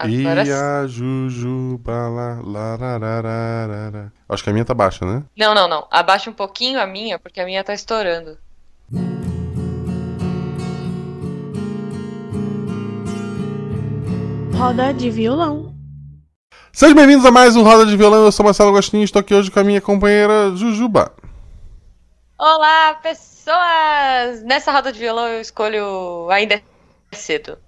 Agora E a Jujuba lá, lararararara. Acho que a minha tá baixa, né? Não, não, não. Abaixa um pouquinho a minha, porque a minha tá estourando. Roda de violão. Sejam bem-vindos a mais um Roda de Violão. Eu sou Marcelo Agostinho e estou aqui hoje com a minha companheira Jujuba. Olá, pessoas! Nessa roda de violão eu escolho Ainda é Cedo.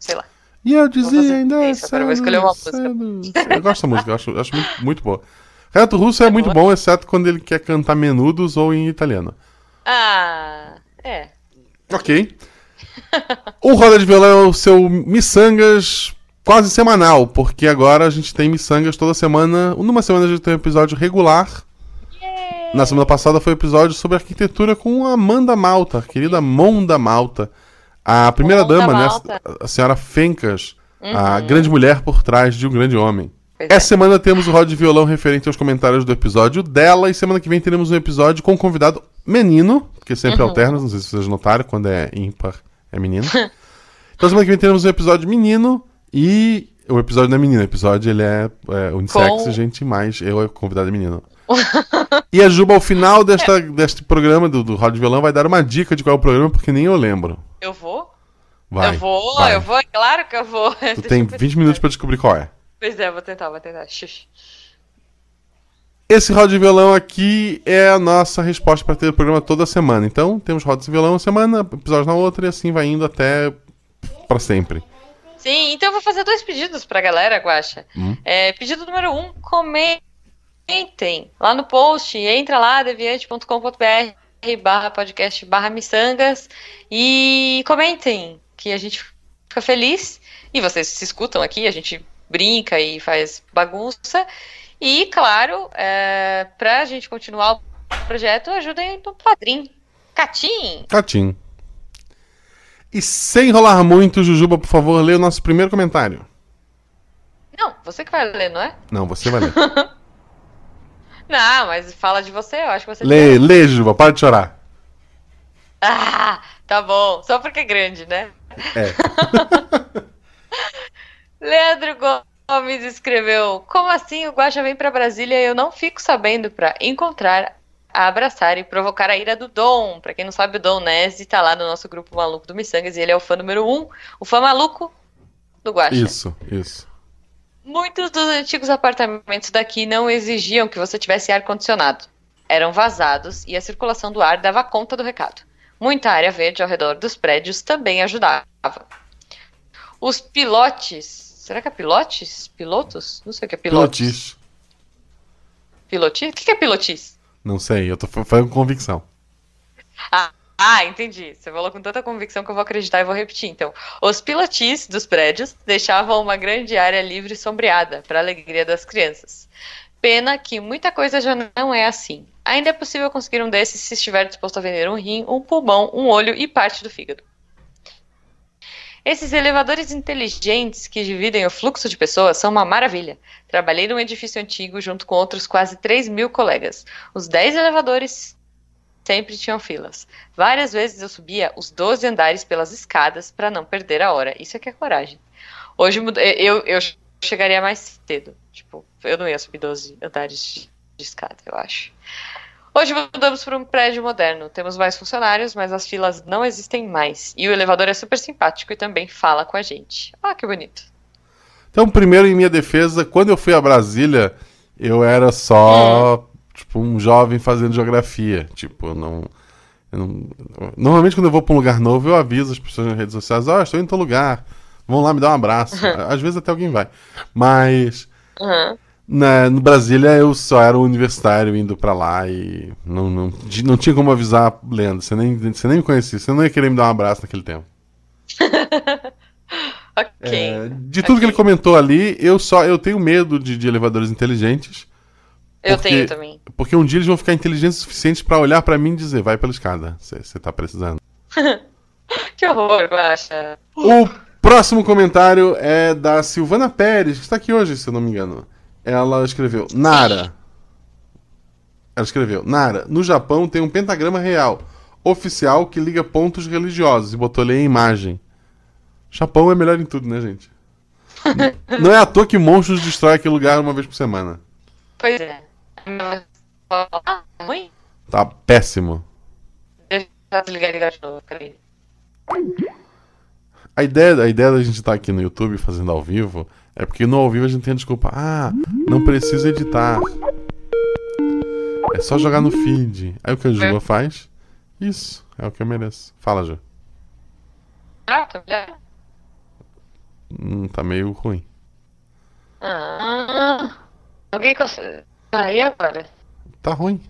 Sei lá. E eu dizia ainda é eu vou escolher uma música. Eu gosto da música, eu acho, acho muito, muito boa. Renato Russo é muito boa? bom, exceto quando ele quer cantar menudos ou em italiano. Ah, é. Ok. O Roda de Violão é o seu Missangas quase semanal, porque agora a gente tem Missangas toda semana. Numa semana a gente tem um episódio regular. Na semana passada foi o episódio sobre arquitetura com a Amanda Malta, a querida Monda Malta. A primeira dama, né? A senhora Fencas, a grande mulher por trás de um grande homem. Pois é. Essa semana temos o Roda de Violão referente aos comentários do episódio dela, e semana que vem teremos um episódio com um convidado menino, porque sempre alterna, não sei se vocês notaram, quando é ímpar é menino. então semana que vem teremos um episódio menino e o episódio não é menino, o episódio ele é, é unissex, Com- gente, mas eu é convidado menino. e a Juba, ao final desta, deste programa do, do de Violão, vai dar uma dica de qual é o programa, porque nem eu lembro. Eu vou? Vai. eu vou, vai. eu vou, é claro que eu vou. Tu tem eu 20 pensar. minutos pra descobrir qual é. Pois é, vou tentar, vou tentar. Xuxa. Esse roda de violão aqui é a nossa resposta para ter o programa toda semana. Então, temos rodas de violão uma semana, episódios na outra, e assim vai indo até para sempre. Sim, então eu vou fazer dois pedidos pra galera, Guaxa. Hum. É, pedido número um, comentem lá no post, entra lá, deviante.com.br barra podcast barra miçangas e comentem, que a gente fica feliz. E vocês se escutam aqui, a gente brinca e faz bagunça. E, claro, é, pra gente continuar o projeto, ajudem no padrinho. Catim! Catim. E sem enrolar muito, Jujuba, por favor, lê o nosso primeiro comentário. Não, você que vai ler, não é? Não, você vai ler. Não, mas fala de você, eu acho que você lê, lê, Jujuba, para de chorar. Ah, tá bom. Só porque é grande, né? É. Leandro Gomes escreveu: Como assim o Guaxa vem pra Brasília e eu não fico sabendo pra encontrar, abraçar e provocar a ira do Dom? Pra quem não sabe, o Dom Nese tá lá no nosso grupo maluco do Missangas e ele é o fã número um, o fã maluco do Guaxa. Isso, isso. Muitos dos antigos apartamentos daqui não exigiam que você tivesse ar-condicionado. Eram vazados e a circulação do ar dava conta do recado. Muita área verde ao redor dos prédios também ajudava. Os pilotes. Será que é pilotes? Pilotos? Não sei o que é pilotes. Pilotis. Pilotis? O que é pilotis? Não sei, eu tô fa- falando com convicção. Ah, ah, entendi. Você falou com tanta convicção que eu vou acreditar e vou repetir. Então, os pilotis dos prédios deixavam uma grande área livre e sombreada, para a alegria das crianças. Pena que muita coisa já não é assim. Ainda é possível conseguir um desses se estiver disposto a vender um rim, um pulmão, um olho e parte do fígado. Esses elevadores inteligentes que dividem o fluxo de pessoas são uma maravilha. Trabalhei num edifício antigo junto com outros quase 3 mil colegas. Os 10 elevadores sempre tinham filas. Várias vezes eu subia os 12 andares pelas escadas para não perder a hora. Isso é que é coragem. Hoje eu, eu chegaria mais cedo. Tipo, eu não ia subir 12 andares de escada, eu acho. Hoje mudamos para um prédio moderno. Temos mais funcionários, mas as filas não existem mais. E o elevador é super simpático e também fala com a gente. Ah, que bonito. Então, primeiro, em minha defesa, quando eu fui a Brasília, eu era só, tipo, um jovem fazendo geografia. Tipo, eu não, eu não- Normalmente, quando eu vou pra um lugar novo, eu aviso as pessoas nas redes sociais: Ó, estou indo em tal lugar, vão lá me dar um abraço. Às vezes até alguém vai. Mas. Aham. Na, no Brasília eu só era um universitário indo pra lá e não, não, não tinha como avisar Leandro. Você nem, você nem me conhecia, você não ia querer me dar um abraço naquele tempo. É, de tudo Ok. que ele comentou ali, eu só eu tenho medo de, de elevadores inteligentes. Eu porque- tenho também. Porque um dia eles vão ficar inteligentes o suficiente pra olhar pra mim e dizer, vai pela escada, você tá precisando. Que horror, Guaxa. O próximo comentário é da Silvana Pérez, que está aqui hoje, se eu não me engano. Ela escreveu, Nara. Ela escreveu, Nara, no Japão tem um pentagrama real, oficial, que liga pontos religiosos, e botou ali a imagem. Japão é melhor em tudo, né, gente? Não é à toa que monstros destrói aquele lugar uma vez por semana. Pois é. Ruim? Tá péssimo. Deixa eu desligar e ligar de novo, peraí. A ideia, a ideia da gente estar aqui no YouTube fazendo ao vivo é porque no ao vivo a gente tem a desculpa. Ah, não precisa editar. É só jogar no feed. Aí o que a Juba faz? Isso, é o que eu mereço. Fala, Ju. Ah, tá melhor. Hum, tá meio ruim. Ah, alguém consegue. Aí agora. Tá ruim.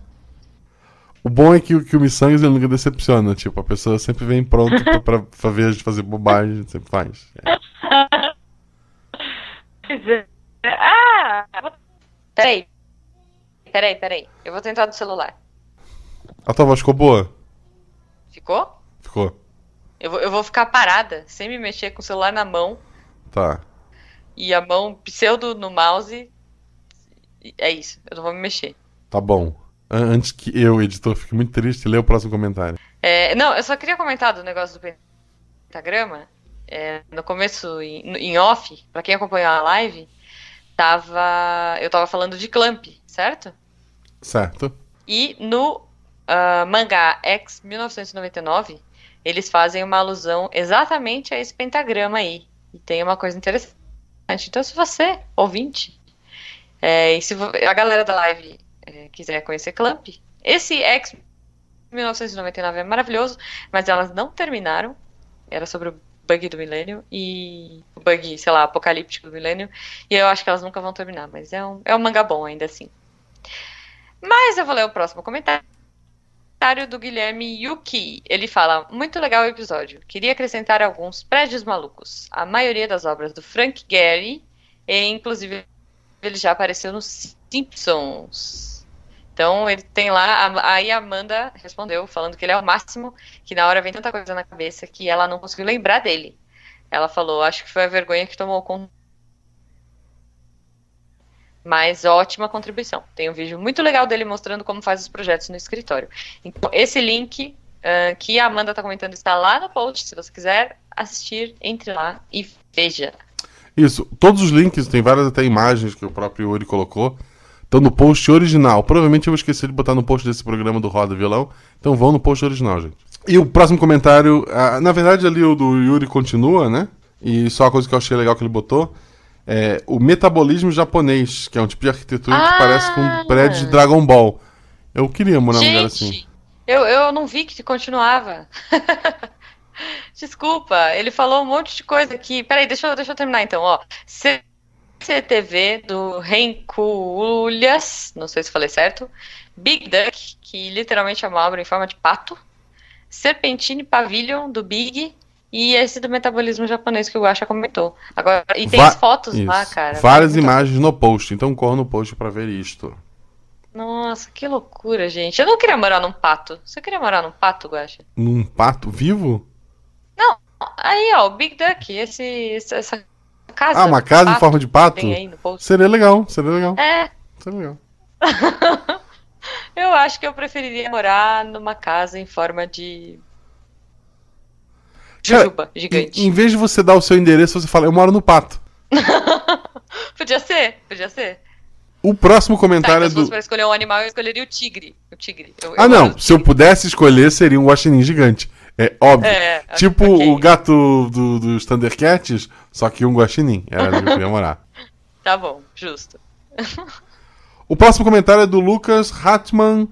O bom é que, o- que o Missangas ele nunca decepciona. Tipo, a pessoa sempre vem pronta pra, pra, pra ver a gente fazer bobagem, a gente sempre faz. É. É. Ah! Peraí. Peraí, peraí. Eu vou tentar do celular. A tua voz ficou boa? Ficou? Ficou. Eu vou, eu vou ficar parada, sem me mexer, com o celular na mão Tá. e a mão pseudo no mouse. É isso, eu não vou me mexer. Tá bom. An- Antes que eu, editor, fique muito triste, lê o próximo comentário. É, não, eu só queria comentar do negócio do pentagrama. É, no começo, em, em off, pra quem acompanhou a live, tava, eu tava falando de Clamp, certo? Certo? E no ah, mangá X 1999, eles fazem uma alusão exatamente a esse pentagrama aí. E tem uma coisa interessante. Então, se você, ouvinte, é, e se a galera da live é, quiser conhecer Clamp, esse X 1999 é maravilhoso, mas elas não terminaram. Era sobre o bug do milênio e o bug, sei lá, apocalíptico do milênio. E eu acho que elas nunca vão terminar, mas é um, é um mangá bom ainda assim. Mas eu vou ler o próximo comentário do Guilherme Yuki. Ele fala: Muito legal o episódio. Queria acrescentar alguns prédios malucos. A maioria das obras do Frank Gehry, e inclusive ele já apareceu nos Simpsons. Então ele tem lá. Aí a Amanda respondeu, falando que ele é o máximo, que na hora vem tanta coisa na cabeça que ela não conseguiu lembrar dele. Ela falou: Acho que foi a vergonha que tomou conta. Mas ótima contribuição. Tem um vídeo muito legal dele mostrando como faz os projetos no escritório. Então, esse link ah, que a Amanda está comentando está lá no post. Se você quiser assistir, entre lá e veja. Isso. Todos os links, tem várias até imagens que o próprio Yuri colocou. Estão no post original. Provavelmente eu vou esquecer de botar no post desse programa do Roda Violão. Então vão no post original, gente. E o próximo comentário. ah, na verdade, ali o do Yuri continua, né? E só a coisa que eu achei legal que ele botou. É o metabolismo japonês, que é um tipo de arquitetura que Ah! parece com um prédio de Dragon Ball. Eu queria morar num lugar assim. Eu, eu não vi que continuava. Desculpa, ele falou um monte de coisa aqui. Peraí, deixa eu, deixa eu terminar então, ó. CCTV do Renculhas, não sei se falei certo. Big Duck, que literalmente é uma obra em forma de pato. Serpentine Pavilion, do Big. E esse do metabolismo japonês que o Guaxa comentou. Agora, e tem Va- as fotos lá, Isso. cara. Várias imagens no post. Então corra no post pra ver isto. Nossa, que loucura, gente. Eu não queria morar num pato. Você queria morar num pato, Guaxa? Num pato vivo? Aí, ó, o Big Duck, esse, essa casa. Ah, uma casa em pato forma de pato? Seria legal, seria legal. É, Seria legal. eu acho que eu preferiria morar numa casa em forma de. Cara, Jujuba gigante. Em, em vez de você dar o seu endereço, você fala, eu moro no pato. Podia ser, podia ser. O próximo Tá, comentário então é se do. pra escolher um animal, eu escolheria o tigre. O tigre. Eu- eu Ah, gosto não. Se eu pudesse escolher, seria um guaxinim gigante. É óbvio. É, tipo ok. o gato do, dos Thundercats, só que um guaxinim. Era onde eu queria morar. Tá bom, justo. O próximo comentário é do Lucas Hatman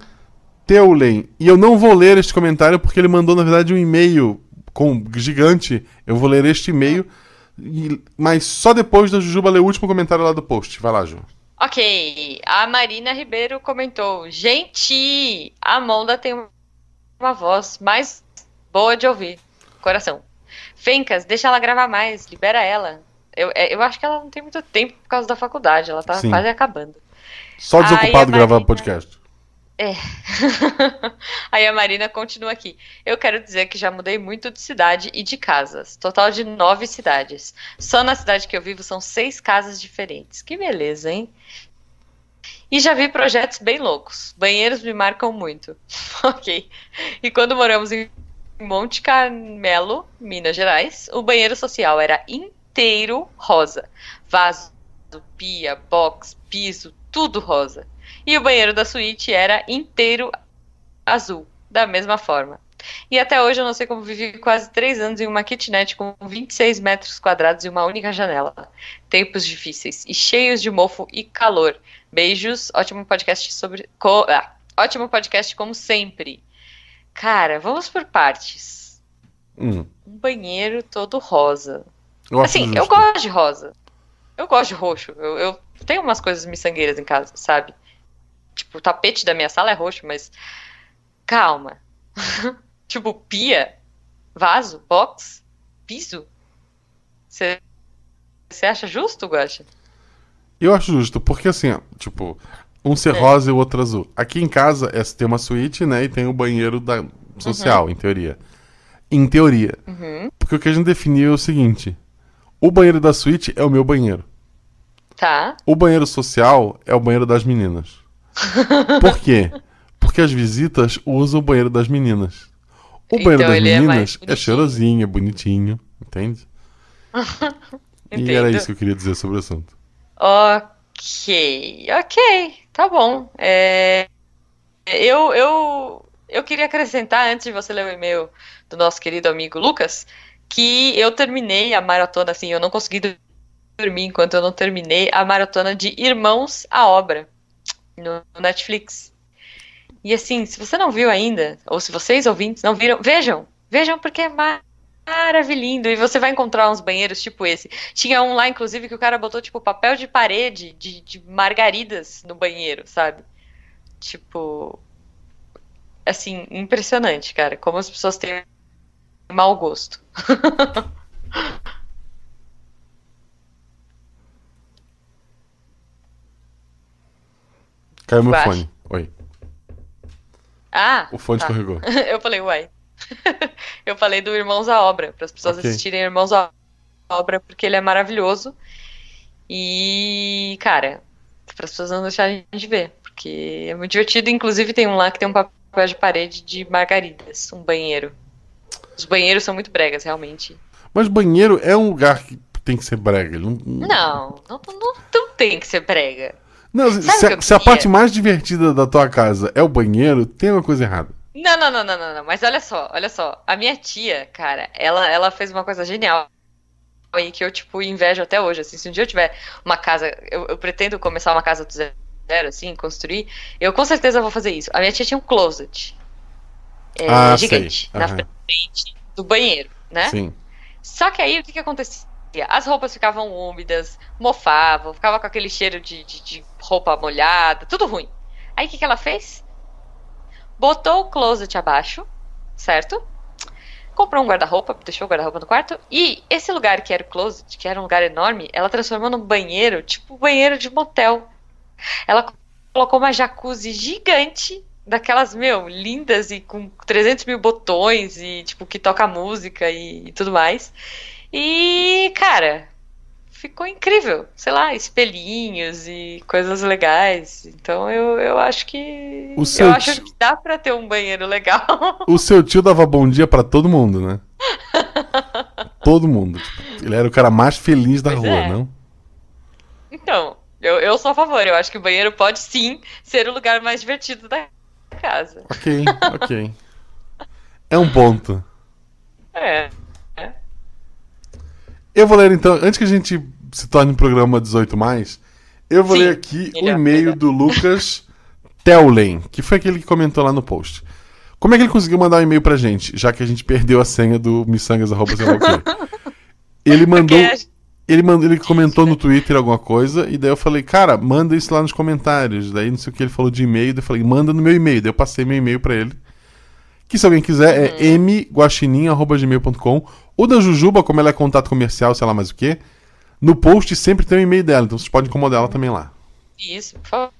Teulen. E eu não vou ler este comentário porque ele mandou, na verdade, um e-mail com gigante. Eu vou ler este e-mail, mas só depois da Jujuba ler o último comentário lá do post. Vai lá, Ju. Ok, a Marina Ribeiro comentou: Gente, a Monda tem uma voz mais boa de ouvir. Coração. Fencas, deixa ela gravar mais, libera ela. Eu, é, eu acho que ela não tem muito tempo por causa da faculdade, ela tá Sim. quase acabando. Só desocupado a gravar Marina- podcast. É. Aí a Marina continua aqui. Eu quero dizer que já mudei muito de cidade e de casas. Total de nove cidades. Só na cidade que eu vivo são seis casas diferentes. Que beleza, hein? E já vi projetos bem loucos. Banheiros me marcam muito. ok. E quando moramos em Monte Carmelo, Minas Gerais, o banheiro social era inteiro rosa. Vaso, pia, box, piso, tudo rosa. E o banheiro da suíte era inteiro azul, da mesma forma. E até hoje eu não sei como vivi quase três anos em uma kitnet com 26 metros quadrados e uma única janela. Tempos difíceis e cheios de mofo e calor. Beijos, ótimo podcast sobre. Co... Ah, ótimo podcast como sempre. Cara, vamos por partes. Hum, Um banheiro todo rosa. eu Assim, justo. eu gosto de rosa. Eu gosto de roxo. Eu, eu tenho umas coisas miçangueiras em casa, sabe? Tipo, o tapete da minha sala é roxo, mas. Calma. tipo, pia, vaso, box, piso. Você acha justo, Guacha? Eu acho justo, porque assim, tipo, um ser É. rosa e o outro azul. Aqui em casa é, tem uma suíte, né? E tem o banheiro da social, em teoria. Em teoria. Uhum. Porque o que a gente definiu é o seguinte: o banheiro da suíte é o meu banheiro. Tá. O banheiro social é o banheiro das meninas. Por quê? Porque as visitas usam o banheiro das meninas. O Então banheiro das ele é meninas é, bonitinho. cheirosinho, é bonitinho, entende? E era isso que eu queria dizer sobre o assunto. Ok, ok, tá bom. É, eu, eu, eu queria acrescentar, antes de você ler o e-mail do nosso querido amigo Lucas, que eu terminei a maratona, assim, eu não consegui dormir enquanto eu não terminei a maratona de Irmãos à Obra no Netflix. E assim, se você não viu ainda, ou se vocês ouvintes não viram, vejam, vejam porque é maravilhindo. E você vai encontrar uns banheiros tipo esse. Tinha um lá, inclusive, que o cara botou, tipo, papel de parede de, de margaridas no banheiro, sabe? Tipo. Assim, impressionante, cara. Como as pessoas têm mau gosto. Caiu meu Baixo. fone. Oi. Ah! O fone tá. escorregou. Eu falei, uai. Eu falei do Irmãos à Obra, para as pessoas Ok. assistirem Irmãos à Obra, porque ele é maravilhoso. E, cara, para as pessoas não deixarem de ver, porque é muito divertido. Inclusive, tem um lá que tem um papel de parede de margaridas, um banheiro. Os banheiros são muito bregas, realmente. Mas banheiro é um lugar que tem que ser brega. Não, Não, não, não, não tem que ser brega. não se, a, se a parte mais divertida da tua casa é o banheiro, tem uma coisa errada. Não, não, não, não, não, não. Mas olha só, olha só. A minha tia, cara, ela, ela fez uma coisa genial aí que eu, tipo, invejo até hoje. Assim, se um dia eu tiver uma casa, eu, eu pretendo começar uma casa do zero, assim, construir, eu com certeza vou fazer isso. A minha tia tinha um closet é, Ah, gigante na frente do banheiro, né? Sim. Só que aí o que, que acontecia? As roupas ficavam úmidas, mofavam, ficava com aquele cheiro de, de, de roupa molhada, tudo ruim. Aí o que, que ela fez? Botou o closet abaixo, certo? Comprou um guarda-roupa, deixou o guarda-roupa no quarto. E esse lugar que era o closet, que era um lugar enorme, ela transformou num banheiro, tipo banheiro de motel. Ela colocou uma jacuzzi gigante, daquelas, meu, lindas e com 300 mil botões e, tipo, que toca música e, e tudo mais. E, cara, ficou incrível. Sei lá, espelhinhos e coisas legais. Então eu, eu acho que. O seu eu acho tio- que dá pra ter um banheiro legal. O seu tio dava bom dia pra todo mundo, né? todo mundo. Ele era o cara mais feliz da Pois rua, é. não? Então, eu, eu sou a favor. Eu acho que o banheiro pode sim ser o lugar mais divertido da casa. Ok, ok. É um ponto. É. Eu vou ler então, antes que a gente se torne um programa 18 mais, eu vou Sim, ler aqui o melhor, e-mail melhor. do Lucas Teulen, que foi aquele que comentou lá no post. Como é que ele conseguiu mandar um e-mail pra gente, já que a gente perdeu a senha do o quê? Ele mandou, ele mandou, ele comentou no Twitter alguma coisa e daí eu falei, cara, manda isso lá nos comentários. Daí não sei o que ele falou de e-mail, daí eu falei, manda no meu e-mail. Daí eu passei meu e-mail pra ele. Que se alguém quiser é mguaxinim.gmail.com ou da Jujuba, como ela é contato comercial, sei lá mais o que. No post sempre tem o e-mail dela, então vocês podem incomodar ela também lá. Isso, por favor.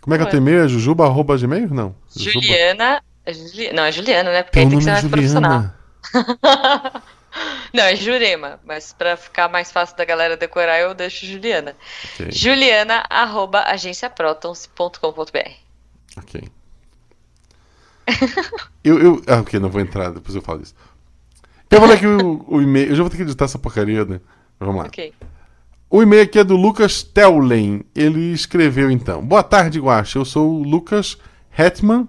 Como é que é o teu e-mail? É jujuba.gmail? Não. Juliana. é Não, é Juliana, né? Porque aí tem que nome ser é mais profissional. Juliana. Não, é Jurema, mas pra ficar mais fácil da galera decorar, eu deixo Juliana. Ok, Juliana, arroba agenciaprotons.com.br. ok. eu, eu. Ah, ok, não vou entrar, depois eu falo isso. Eu vou ler aqui o, o e-mail. Eu já vou ter que editar essa porcaria, né? Vamos lá. Okay. O e-mail aqui é do Lucas Teulen. Ele escreveu então: Boa tarde, Guacha. Eu sou o Lucas Hetman.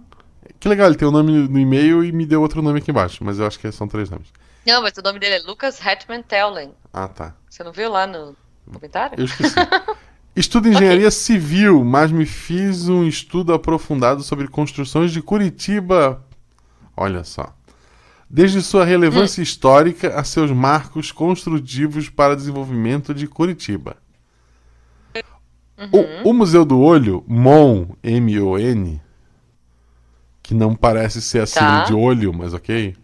Que legal, ele tem o um nome no e-mail e me deu outro nome aqui embaixo, mas eu acho que são três nomes. Não, mas o nome dele é Lucas Hetman Teulen. Ah, tá. Você não viu lá no comentário? Eu esqueci. Estudo engenharia okay. civil, mas me fiz um estudo aprofundado sobre construções de Curitiba. Olha só. Desde sua relevância hum. histórica a seus marcos construtivos para desenvolvimento de Curitiba. Uhum. O, o, Museu do Olho, MON, M-O-N, que não parece ser a tá. de olho, mas ok.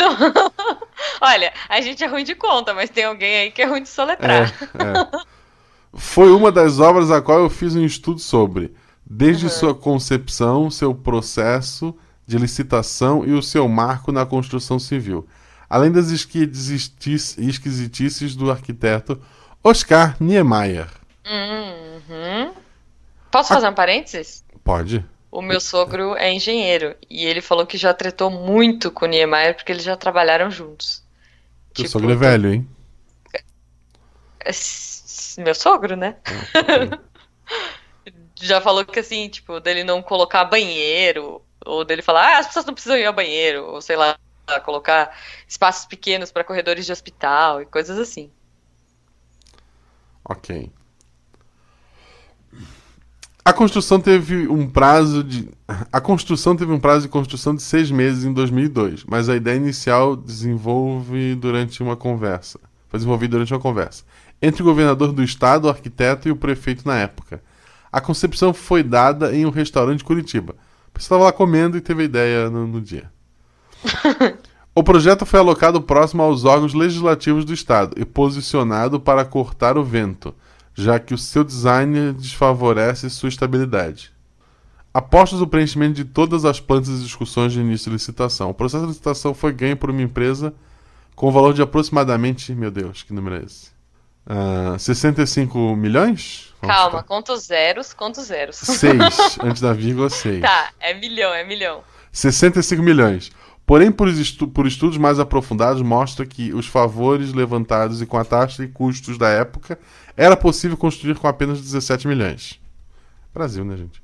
Olha, a gente é ruim de conta, mas tem alguém aí que é ruim de soletrar. É, é. Foi uma das obras a qual eu fiz um estudo sobre, desde uhum. sua concepção, seu processo de licitação e o seu marco na construção civil, além das esquisitices do arquiteto Oscar Niemeyer. Uhum. Posso fazer um parênteses? Pode. O meu sogro é engenheiro e ele falou que já tretou muito com o Niemeyer porque eles já trabalharam juntos. Teu tipo, sogro é velho, hein? Meu sogro, né? Ah, já falou que assim, tipo, dele não colocar banheiro ou dele falar, ah, as pessoas não precisam ir ao banheiro, ou sei lá, colocar espaços pequenos para corredores de hospital e coisas assim. Ok. A construção teve um prazo de. A construção teve um prazo de construção de seis meses em 2002, mas a ideia inicial desenvolve durante uma conversa. Foi desenvolvida durante uma conversa entre o governador do estado, o arquiteto e o prefeito na época. A concepção foi dada em um restaurante de Curitiba. Você estava lá comendo e teve a ideia no, no dia. o projeto foi alocado próximo aos órgãos legislativos do Estado e posicionado para cortar o vento, já que o seu design desfavorece sua estabilidade. Após o preenchimento de todas as plantas e discussões de início de licitação, o processo de licitação foi ganho por uma empresa com o valor de aproximadamente. Meu Deus, que número é esse? Uh, ah, 65 milhões? Vamos Calma, ficar. conta os zeros, conta os zeros. 6, antes da vírgula 6. Tá, é milhão, é milhão. 65 milhões. Porém, por, estu por, estudos mais aprofundados, mostra que os favores levantados e com a taxa e custos da época, era possível construir com apenas 17 milhões. Brasil, né, gente?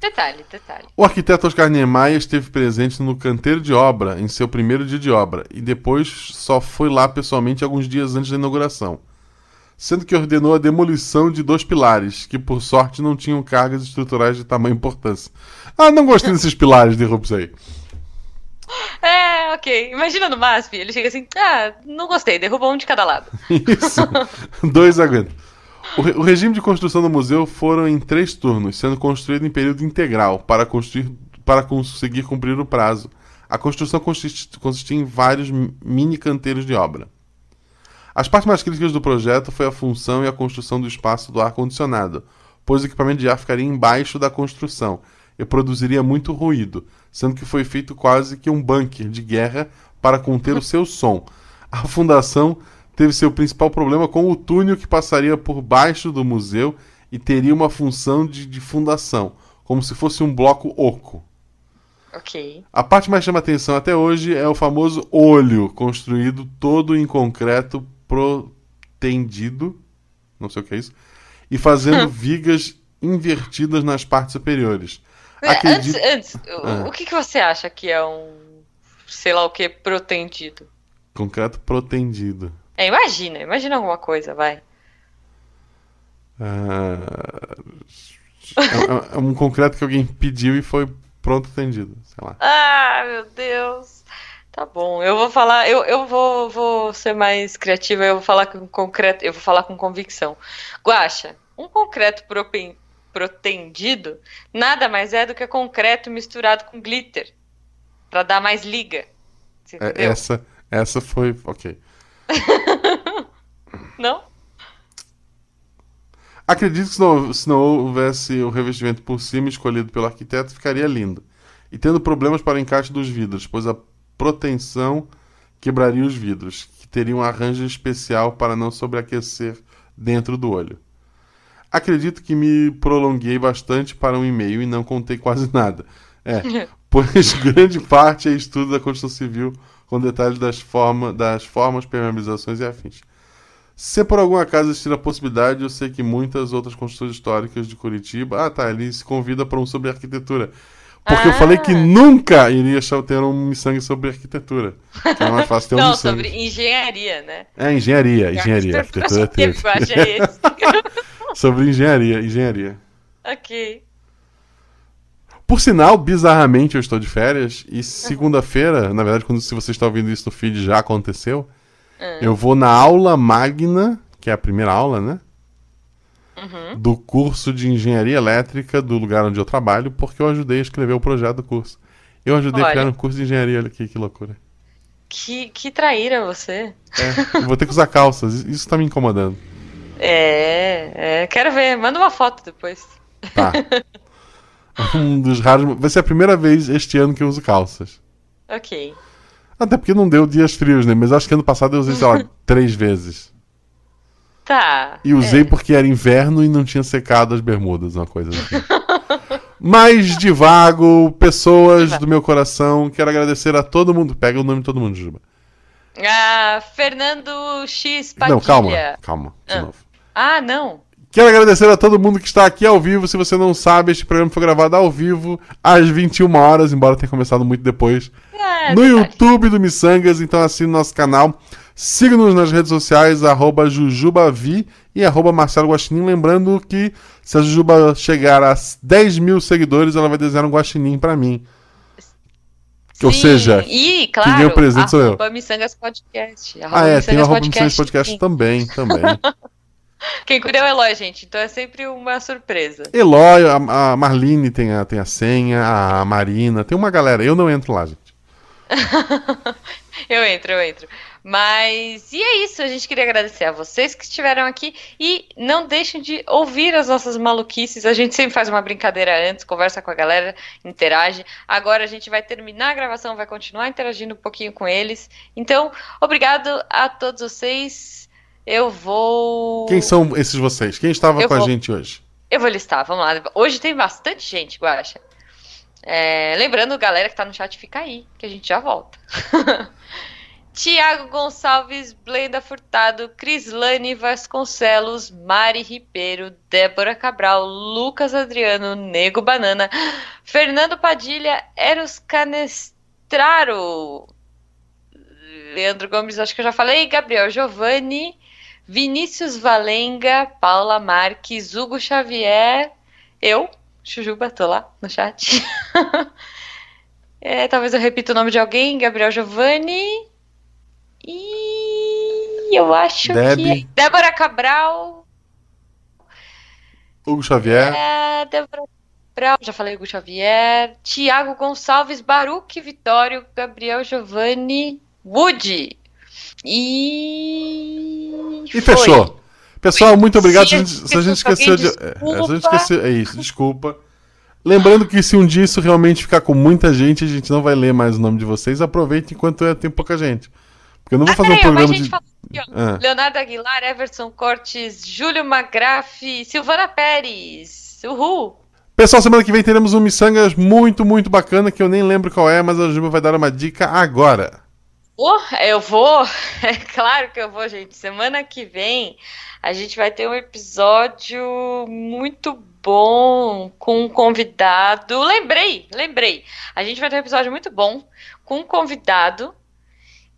Detalhe, detalhe. O arquiteto Oscar Niemeyer esteve presente no canteiro de obra em seu primeiro dia de obra e depois só foi lá pessoalmente alguns dias antes da inauguração, sendo que ordenou a demolição de dois pilares, que por sorte não tinham cargas estruturais de tamanha importância. Ah, não gostei desses pilares, derrubos aí. É, ok. Imagina no MASP, ele chega assim, ah, não gostei, derrubou um de cada lado. Isso, dois aguentam. O, re o, regime de construção do museu foram em três turnos, sendo construído em período integral para, construir, para conseguir cumprir o prazo. A construção consistia em vários mini canteiros de obra. As partes mais críticas do projeto foi a função e a construção do espaço do ar-condicionado, pois o equipamento de ar ficaria embaixo da construção e produziria muito ruído, sendo que foi feito quase que um bunker de guerra para conter o seu som. A fundação teve seu principal problema com o túnel que passaria por baixo do museu e teria uma função de, de fundação, como se fosse um bloco oco. Ok. A parte mais chama atenção até hoje é o famoso olho, construído todo em concreto protendido, não sei o que é isso, e fazendo vigas invertidas nas partes superiores. Acredito... Antes, antes ah. o que, que você acha que é um, sei lá o que, protendido? Concreto protendido. É, imagina, imagina alguma coisa, vai. Uh, é, é, um concreto que alguém pediu e foi pronto atendido, sei lá. Ah, meu Deus. Tá bom, eu vou falar, eu, eu vou, vou ser mais criativa, eu vou falar com concreto, eu vou falar com convicção. Guaxa, um concreto propen, protendido nada mais é do que concreto misturado com glitter para dar mais liga. É, essa, essa foi, ok. não? Acredito que se não, se não houvesse o revestimento por cima escolhido pelo arquiteto, ficaria lindo. E tendo problemas para o encaixe dos vidros, pois a proteção quebraria os vidros, que teria um arranjo especial para não sobreaquecer dentro do olho. Acredito que me prolonguei bastante para um e-mail e não contei quase nada. É, pois grande parte é estudo da construção civil com detalhes das, forma, das formas, permeabilizações e afins. Se por algum acaso existir a possibilidade, eu sei que muitas outras construções históricas de Curitiba. Ah, tá, ele se convida para um sobre arquitetura. Porque ah. eu falei que nunca iria ter um miçangue sobre arquitetura. Que é mais fácil ter um Não, sobre engenharia, né? É, engenharia, engenharia. Arquitetura teve. É esse. sobre engenharia, engenharia. Ok. Por sinal, bizarramente eu estou de férias e segunda-feira, na verdade, quando se você está ouvindo isso no feed já aconteceu. Uhum. Eu vou na aula magna, que é a primeira aula, né? Uhum. Do curso de engenharia elétrica do lugar onde eu trabalho, porque eu ajudei a escrever o projeto do curso. Eu ajudei Olha. a criar um curso de engenharia, olha aqui, que loucura. Que, que traíra você. É, vou ter que usar calças, isso tá me incomodando. É, é, quero ver, manda uma foto depois. Tá. Um dos raros. Vai ser a primeira vez este ano que eu uso calças. Ok. Até porque não deu dias frios, né? Mas acho que ano passado eu usei, sei lá, três vezes. Tá. E usei é. porque era inverno e não tinha secado as bermudas, uma coisa assim. Mais devago, pessoas do meu coração, quero agradecer a todo mundo. Pega o nome de todo mundo, Juba. Ah, Fernando X Padilha. Não, calma, calma, de ah. novo. Ah, não. Quero agradecer a todo mundo que está aqui ao vivo. Se você não sabe, este programa foi gravado ao vivo às 21 horas, embora tenha começado muito depois. É, no verdade. YouTube do Missangas, então assine nosso canal. Siga-nos nas redes sociais, arroba Jujubavi e arroba Marcelo Guaxinim. Lembrando que se a Jujuba chegar a 10 mil seguidores, ela vai desenhar um guaxinim para mim. Sim. Ou seja, e, claro, quem ganha o presente sou eu. Missangas Podcast. ah, é, tem o arroba Missangas Podcast também, também. Quem cuida é o Eloy, gente. Então é sempre uma surpresa. Eloy, a, a Marlene tem a, tem a senha, a Marina, tem uma galera. Eu não entro lá, gente. eu entro, eu entro. Mas e é isso, a gente queria agradecer a vocês que estiveram aqui e não deixem de ouvir as nossas maluquices. A gente sempre faz uma brincadeira antes, conversa com a galera, interage. Agora a gente vai terminar a gravação, vai continuar interagindo um pouquinho com eles. Então, obrigado a todos vocês. Eu vou. Quem são esses vocês? Quem estava eu com vou... a gente hoje? Eu vou listar, vamos lá. Hoje tem bastante gente, Guaxa. É... Lembrando, galera que tá no chat, fica aí, que a gente já volta. Tiago Gonçalves, Blenda Furtado, Crislane Vasconcelos, Mari Ribeiro, Débora Cabral, Lucas Adriano, Nego Banana, Fernando Padilha, Eros Canestraro, Leandro Gomes, acho que eu já falei, Gabriel Giovanni, Vinícius Valenga, Paula Marques, Hugo Xavier, eu, Chujuba, tô lá no chat. é, talvez eu repita o nome de alguém, Gabriel Giovanni. E eu acho que. Débora Cabral. Hugo Xavier. É, Débora Cabral, já falei Hugo Xavier. Tiago Gonçalves, Baruque Vitório, Gabriel Giovanni, Woody. E. E fechou. Pessoal, muito obrigado. Se, se a gente esqueceu de. É, se a gente esqueceu, é isso, desculpa. Lembrando que se um dia isso realmente ficar com muita gente, a gente não vai ler mais o nome de vocês. Aproveite enquanto é, tem pouca gente. Porque eu não vou ah, fazer um programa de. Ah. Leonardo Aguilar, Everson Cortes, Júlio Magrafe, Silvana Pérez. Uhul! Pessoal, semana que vem teremos um Missangas muito, muito bacana que eu nem lembro qual é, mas a Juba vai dar uma dica agora. Eu vou, é claro que eu vou, gente. Semana que vem a gente vai ter um episódio muito bom com um convidado. Lembrei, lembrei. A gente vai ter um episódio muito bom com um convidado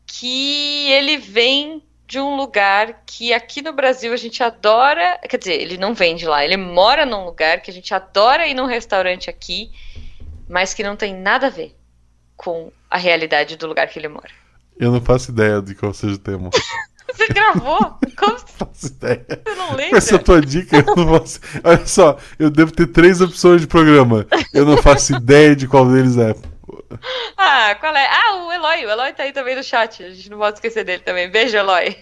que ele vem de um lugar que aqui no Brasil a gente adora. Quer dizer, ele não vem de lá, ele mora num lugar que a gente adora ir num restaurante aqui, mas que não tem nada a ver com a realidade do lugar que ele mora. Eu não faço ideia de qual seja o tema. Você gravou? Como? Não faço ideia. Você não lembra? Com essa tua dica, eu não faço. Olha só, eu devo ter três opções de programa. Eu não faço ideia de qual deles é. Ah, qual é? Ah, o Eloy. O Eloy tá aí também no chat. A gente não pode esquecer dele também. Beijo, Eloy.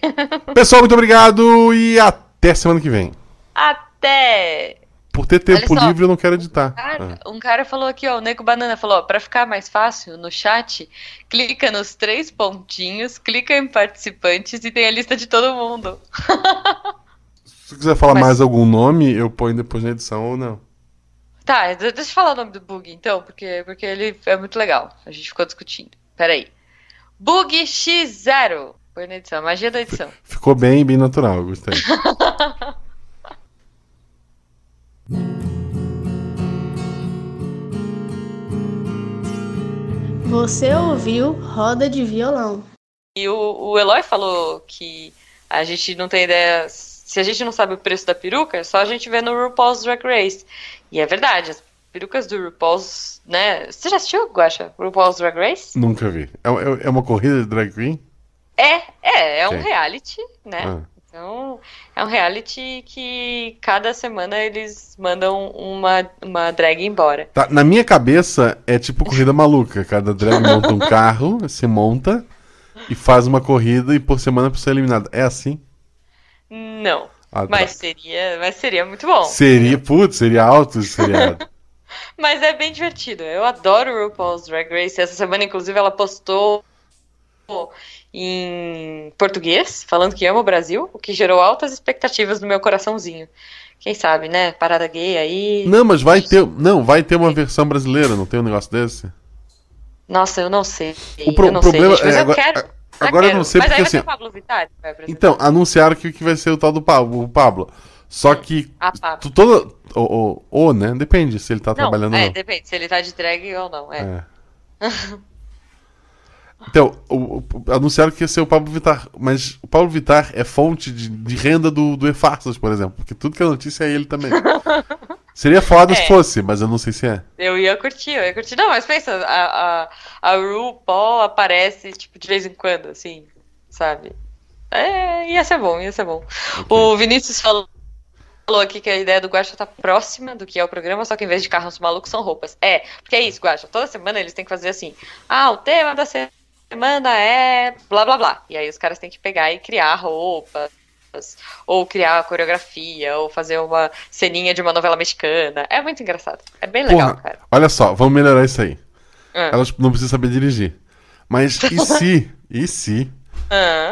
Pessoal, muito obrigado e até semana que vem. Até! Por ter tempo livre, eu não quero editar. Um cara, ah. um cara, falou aqui, ó, o Nego Banana falou, para ficar mais fácil, no chat, clica nos três pontinhos, clica em participantes e tem a lista de todo mundo. Se quiser falar Mas... mais algum nome, eu ponho depois na edição ou não. Tá, deixa eu falar o nome do bug, então, porque, porque ele é muito legal. A gente ficou discutindo. Peraí. Bug X0. Põe na edição. Magia da edição. Ficou bem, bem natural, gostei. Você ouviu Roda de Violão. E o, o Eloy falou que a gente não tem ideia. Se a gente não sabe o preço da peruca, é só a gente ver no RuPaul's Drag Race. E é verdade, as perucas do RuPaul's, né? Você já assistiu, Guacha? RuPaul's Drag Race? Nunca vi. É, é, é uma corrida de drag queen? É, é, é um reality, né? Ah. Então, é um reality que cada semana eles mandam uma, uma drag embora. Tá, na minha cabeça é tipo corrida maluca. Cada drag monta um carro, se monta e faz uma corrida e por semana a pessoa é eliminada. É assim? Não. Ah, tá. Mas seria, mas seria muito bom. Seria, putz, seria alto esse seriado. Mas é bem divertido. Eu adoro o RuPaul's Drag Race. Essa semana, inclusive, ela postou em português, falando que ama o Brasil, o que gerou altas expectativas no meu coraçãozinho. Quem sabe, né? Parada gay aí. Não, mas vai ter. Não, vai ter uma versão brasileira, não tem um negócio desse? Nossa, eu não sei. O pro- eu não problema sei, gente, mas é eu agora- quero. agora eu não sei mas porque aí vai assim- Pablo Vittar vai. Então, anunciaram que, que vai ser o tal do Pablo. O Pablo. Só que. Ah, tu- toda. Ou, ou, ou, né? Depende se ele tá Não, trabalhando ou é, não. depende se ele tá de drag ou não. É. É. Então, o- o- anunciaram que ia ser o Pablo Vittar, mas o Pablo Vittar é fonte de, de renda do, do E-Farsas, por exemplo, porque tudo que é notícia é ele também. Seria foda se É. fosse, mas eu não sei se é. Eu ia curtir, eu ia curtir. Não, mas pensa, a, a, a RuPaul aparece, tipo, de vez em quando, assim, sabe? É, ia ser bom, ia ser bom. O Vinícius falou, falou aqui que a ideia do Guacha tá próxima do que é o programa, só que em vez de carros malucos são roupas. É, porque é isso, Guacha. Toda semana eles têm que fazer assim. Ah, o tema da semana é blá blá blá. E aí os caras têm que pegar e criar roupas. Ou criar a coreografia, ou fazer uma ceninha de uma novela mexicana. É muito engraçado. É bem legal, Porra, cara. olha só, vamos melhorar isso aí. Ah. Elas não precisam saber dirigir. Mas e se, e se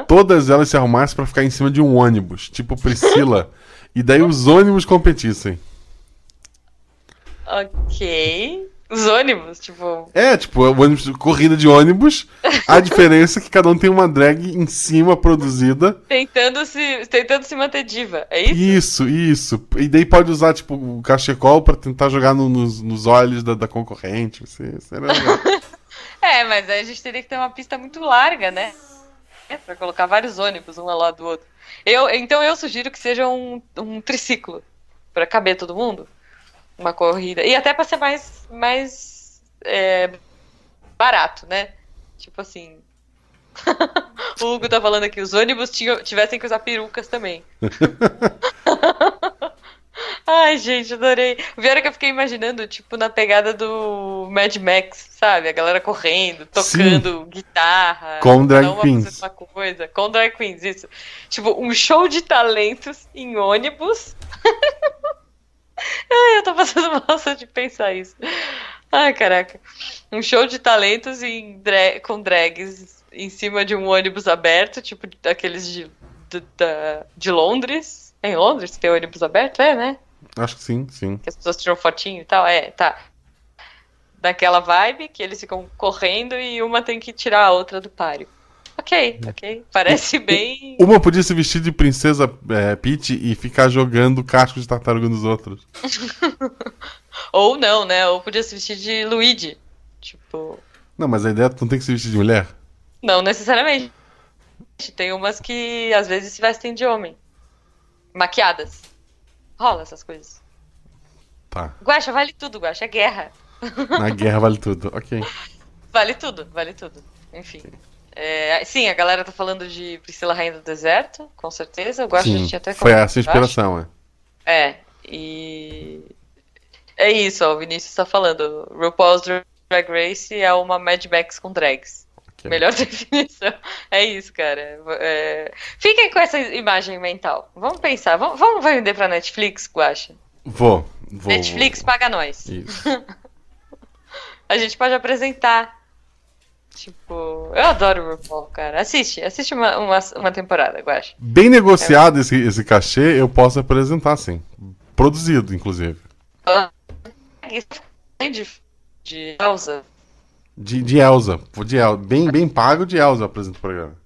todas elas se arrumassem pra ficar em cima de um ônibus, tipo Priscila, e daí os ônibus competissem? Ok. Os ônibus, tipo. É, tipo, ônibus, corrida de ônibus. A diferença é que cada um tem uma drag em cima produzida. Tentando se, tentando se manter diva. É isso? Isso, isso. E daí pode usar, tipo, o cachecol pra tentar jogar no- nos, nos olhos da, da concorrente. Isso, isso era legal. É, mas aí a gente teria que ter uma pista muito larga, né? É, pra colocar vários ônibus um ao lado do outro. Eu, então eu sugiro que seja um, um triciclo. Pra caber todo mundo. Uma corrida. E até pra ser mais, mais é, barato, né? Tipo assim. o Hugo tá falando aqui, os ônibus tinham- tivessem que usar perucas também. Ai, gente, adorei. É que eu fiquei imaginando, tipo, na pegada do Mad Max, sabe? A galera correndo, tocando guitarra. Com drag queens. Uma coisa. Com drag queens, isso. Tipo, um show de talentos em ônibus. Ai, eu tô passando mal só de pensar isso. Ai, caraca. Um show de talentos com drags em cima de um ônibus aberto, tipo daqueles de, de, de Londres. É em Londres que tem ônibus aberto? É, né? Acho que sim, sim. Que as pessoas tiram fotinho e tal. É, tá. Daquela vibe que eles ficam correndo e uma tem que tirar a outra do páreo. Ok, ok. Parece bem. Uma podia se vestir de princesa é, Peach e ficar jogando casco de tartaruga nos outros. Ou não, né? Ou podia se vestir de Luigi. Tipo. Não, mas a ideia é que não tem que se vestir de mulher. Não necessariamente. Tem umas que às vezes se vestem de homem. Maquiadas. Rola essas coisas. Tá. Guaxa, vale tudo, Guaxa. É guerra. Na guerra vale tudo. Ok. Vale tudo, vale tudo. Enfim. É, sim, a galera tá falando de Priscila Rainha do Deserto, com certeza. O Guaxa já Sim, tinha até foi essa a eu inspiração, é. É, e. É isso, ó, o Vinícius tá falando. RuPaul's Drag Race é uma Mad Max com drags. Ok. Melhor definição. É isso, cara. É... Fiquem com essa imagem mental. Vamos pensar. Vamos, vamos vender pra Netflix, Guacha? Vou, vou. Netflix paga nós. Isso. A gente pode apresentar. Tipo, eu adoro o RuPaul, cara. Assiste, assiste uma, uma, uma temporada, Guacha. Bem negociado esse, esse cachê, eu posso apresentar, sim. Produzido, inclusive. De, de Elsa. De, de Elsa. De El- Bem, bem pago de Elsa eu apresento o programa.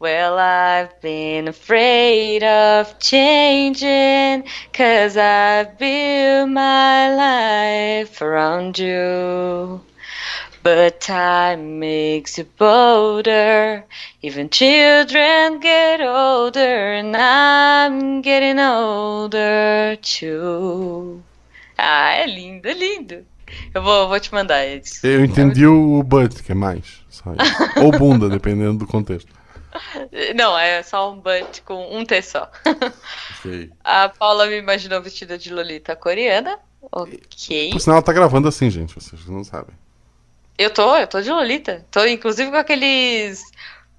Well, I've been afraid of changing, cause I built my life around you. But time makes you bolder, even children get older, and I'm getting older too. Ah, é lindo, é lindo. Eu vou, vou te mandar eles. Eu entendi o butt, que é mais. Ou bunda, dependendo do contexto. Não, é só um butt com um T só. Ok. A Paula me imaginou vestida de Lolita coreana. Ok. Por sinal, ela tá gravando assim, gente. Vocês não sabem. Eu tô, eu tô de Lolita. Tô inclusive com aqueles.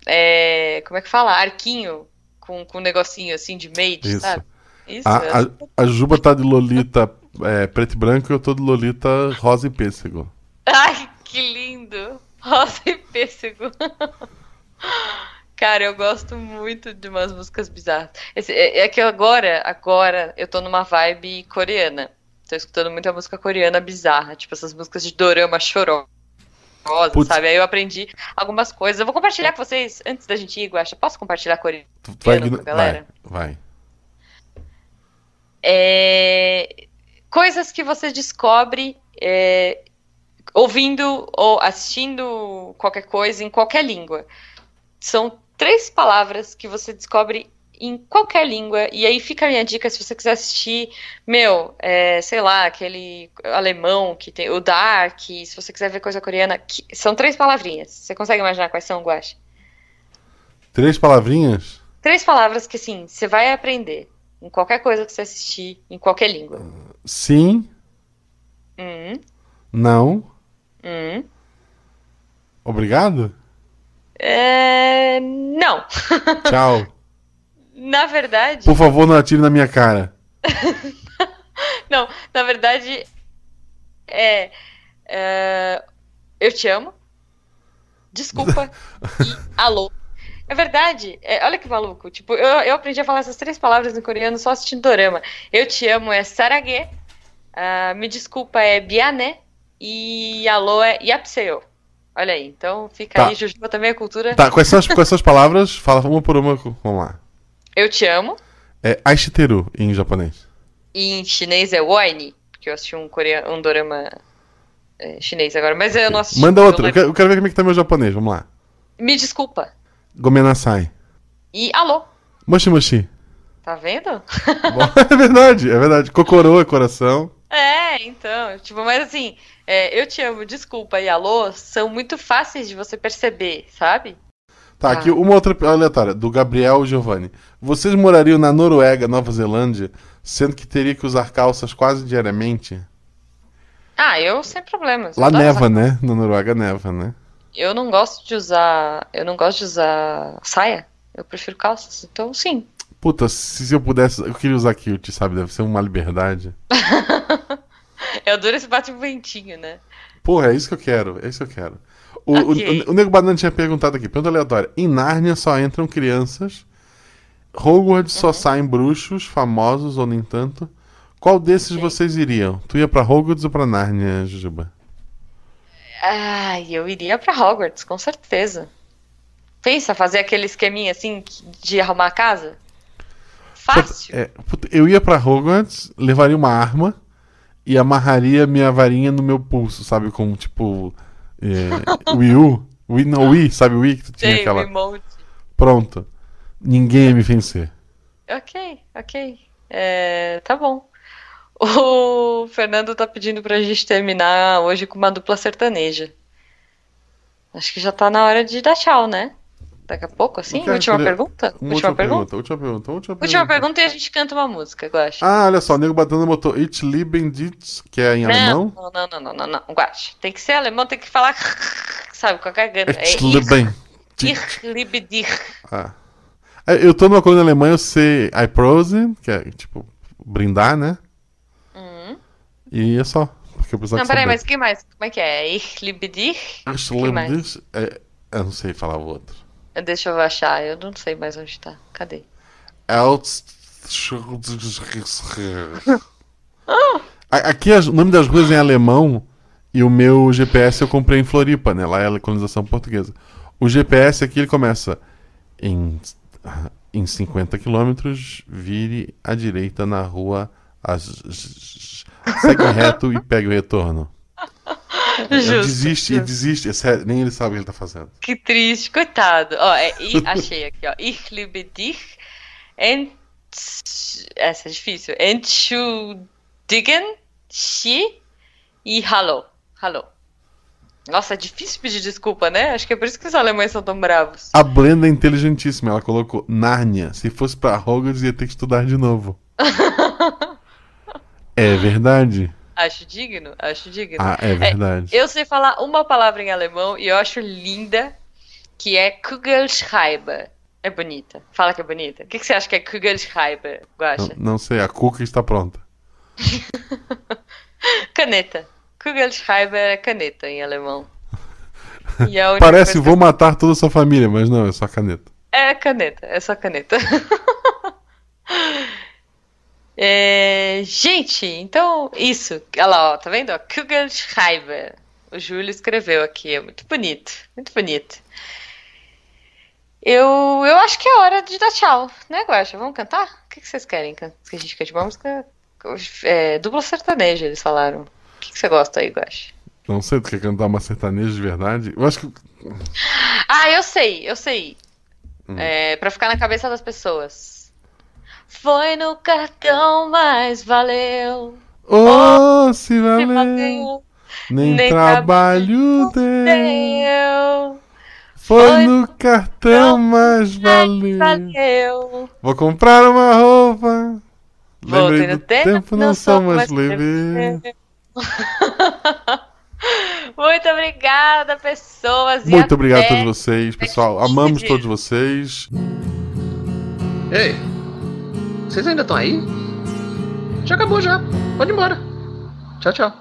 é, como é que fala? Arquinho. Com, com um negocinho assim de maid, Isso. sabe? Isso. A, eu- a, a Juba tá de Lolita é, preto e branco e eu tô de Lolita rosa e pêssego. Ai, que lindo! Rosa e pêssego. Cara, eu gosto muito de umas músicas bizarras. Esse- é, é que agora, agora, eu tô numa vibe coreana. Tô escutando muita música coreana bizarra, tipo essas músicas de dorama chorosa, Putz. sabe? Aí eu aprendi algumas coisas. Eu vou compartilhar com vocês antes da gente ir, Guaxa. Posso compartilhar coreano Tu, vai, com a galera? vai, vai. É, Coisas que você descobre é, ouvindo ou assistindo qualquer coisa em qualquer língua. São três palavras que você descobre em qualquer língua. E aí fica a minha dica se você quiser assistir, meu, é, sei lá, aquele alemão que tem o Dark, se você quiser ver coisa coreana, que- são três palavrinhas. Você consegue imaginar quais são, Guache? Três palavrinhas? Três palavras que, assim, você vai aprender em qualquer coisa que você assistir, em qualquer língua. Sim, Hum, não, hum. obrigado, É... Não. tchau. Na verdade, Por favor, não atire na minha cara. não. Na verdade, é, é, Eu te amo. Desculpa. e alô. É verdade. É, olha que maluco. Tipo, eu, eu aprendi a falar essas três palavras em coreano só assistindo dorama. Eu te amo é sarage. ah, me desculpa é biané. E alô é yapseo. Olha aí. Então fica Tá. aí, Jujuba também é cultura. Tá, quais são as, quais são as palavras? Fala uma por uma. Vamos lá. Eu te amo. É aishiteru em japonês. E em chinês é Wine, porque eu assisti um, coreano, um dorama é, chinês agora, mas eu não assisti. Manda eu outra. Eu eu quero ver como é que tá meu japonês. Vamos lá. Me desculpa. Gomenasai. E alô, Moshi moshi. tá vendo? É verdade, é verdade. Kokorô é coração. É, então, tipo, mas assim, é, eu te amo, desculpa e alô são muito fáceis de você perceber, sabe? Tá, Ah. aqui uma outra aleatória, do Gabriel Giovanni. Vocês morariam na Noruega, Nova Zelândia, sendo que teria que usar calças quase diariamente? Ah, eu sem problemas. Lá neva, usar- né? Na Noruega neva, né? Eu não gosto de usar, eu não gosto de usar saia. Eu prefiro calças, então sim. Puta, se, eu pudesse, eu queria usar kilt, sabe? Deve ser uma liberdade. Eu adoro esse bate um ventinho, né? Porra, é isso que eu quero, é isso que eu quero. O, o- Ok. o, o Nego Banana tinha perguntado aqui, pergunta aleatória. Em Nárnia só entram crianças. Hogwarts Uhum. só saem bruxos, famosos ou nem tanto. Qual desses Ok. vocês iriam? Tu ia pra Hogwarts ou pra Nárnia, Jujuba? Ai, eu iria pra Hogwarts, com certeza. Pensa, fazer aquele esqueminha assim de arrumar a casa? Fácil. É, eu ia pra Hogwarts, levaria uma arma e amarraria minha varinha no meu pulso, sabe? Como tipo. É, Wii U? Wii, não, Wii, sabe Wii que tu tinha aquela. emote. Pronto. Ninguém ia me vencer. Ok, ok. É, tá bom. O Fernando tá pedindo pra gente terminar hoje com uma dupla sertaneja. Acho que já tá na hora de dar tchau, né? Daqui a pouco, assim? Não Última escolher- pergunta? Uma Última pergunta? Última pergunta. Última pergunta. Última pergunta e a gente canta uma música, eu acho. Ah, olha só, o Nego Batana botou Ich lieben dich, que é em alemão. Não, não, não, não, não, não, Guache. Tem que ser alemão, tem que falar, sabe, com a garganta. É Ich lieben dich. Ich liebe dich. Ah. É, Eu tô numa coluna alemã, eu sei I prose, que é tipo brindar, né? Hum. E é só. Porque eu Não, peraí, mas o que mais? Como é que é? Ich liebe dich? Ich liebe dich, é, eu não sei falar o outro. Deixa eu achar, eu não sei mais onde tá. Cadê? Aqui o nome das ruas é em alemão e o meu GPS eu comprei em Floripa, né? Lá é a colonização portuguesa. O GPS aqui ele começa em, em 50 quilômetros, vire à direita na rua, as, segue reto e pegue o retorno. Justo, desiste, e justo. desiste, é sério, nem ele sabe o que ele tá fazendo. Que triste, coitado. Ó, é, achei aqui, ó. Ich liebe dich. Ent... Essa é difícil. Entschuldigen, Sie e hallo. Hallo. Nossa, é difícil pedir desculpa, né? Acho que é por isso que os alemães são tão bravos. A Brenda é inteligentíssima, ela colocou Nárnia. Se fosse pra Hogwarts, ia ter que estudar de novo. é verdade? Acho digno, acho digno. Ah, é verdade. Eu sei falar uma palavra em alemão e eu acho linda, que é Kugelschreiber. É bonita. Fala que é bonita. O que, que você acha que é Kugelschreiber, Não, não sei, a cuca está pronta. Caneta. Kugelschreiber é caneta em alemão. Parece vou matar toda a sua família, mas não, é só caneta. É caneta, é só caneta. É, gente, então isso. Olha lá, ó, tá vendo? ó? Kugelschreiber. O Júlio escreveu aqui, é muito bonito, muito bonito. Eu, eu acho que é hora de dar tchau, né, Guaxa? Vamos cantar? O que, que vocês querem que a gente cante uma música? É, dupla sertaneja, eles falaram. O que, que você gosta aí, Guaxa? Não sei, tu quer cantar uma sertaneja de verdade? Eu acho que. Ah, eu sei, eu sei. Hum. É, pra ficar na cabeça das pessoas. Foi no cartão, mas valeu. Oh, se Se valeu! valeu, Nem, nem trabalho deu! deu. Foi no cartão, mas valeu! Valeu. Vou comprar uma roupa. Lembrei do tempo, não sou mais bebê. Muito obrigada, pessoas. e Muito obrigado a todos vocês, pessoal. Amamos 15 todos vocês. Ei, vocês ainda estão aí? Já acabou já. Pode ir embora. Tchau, tchau.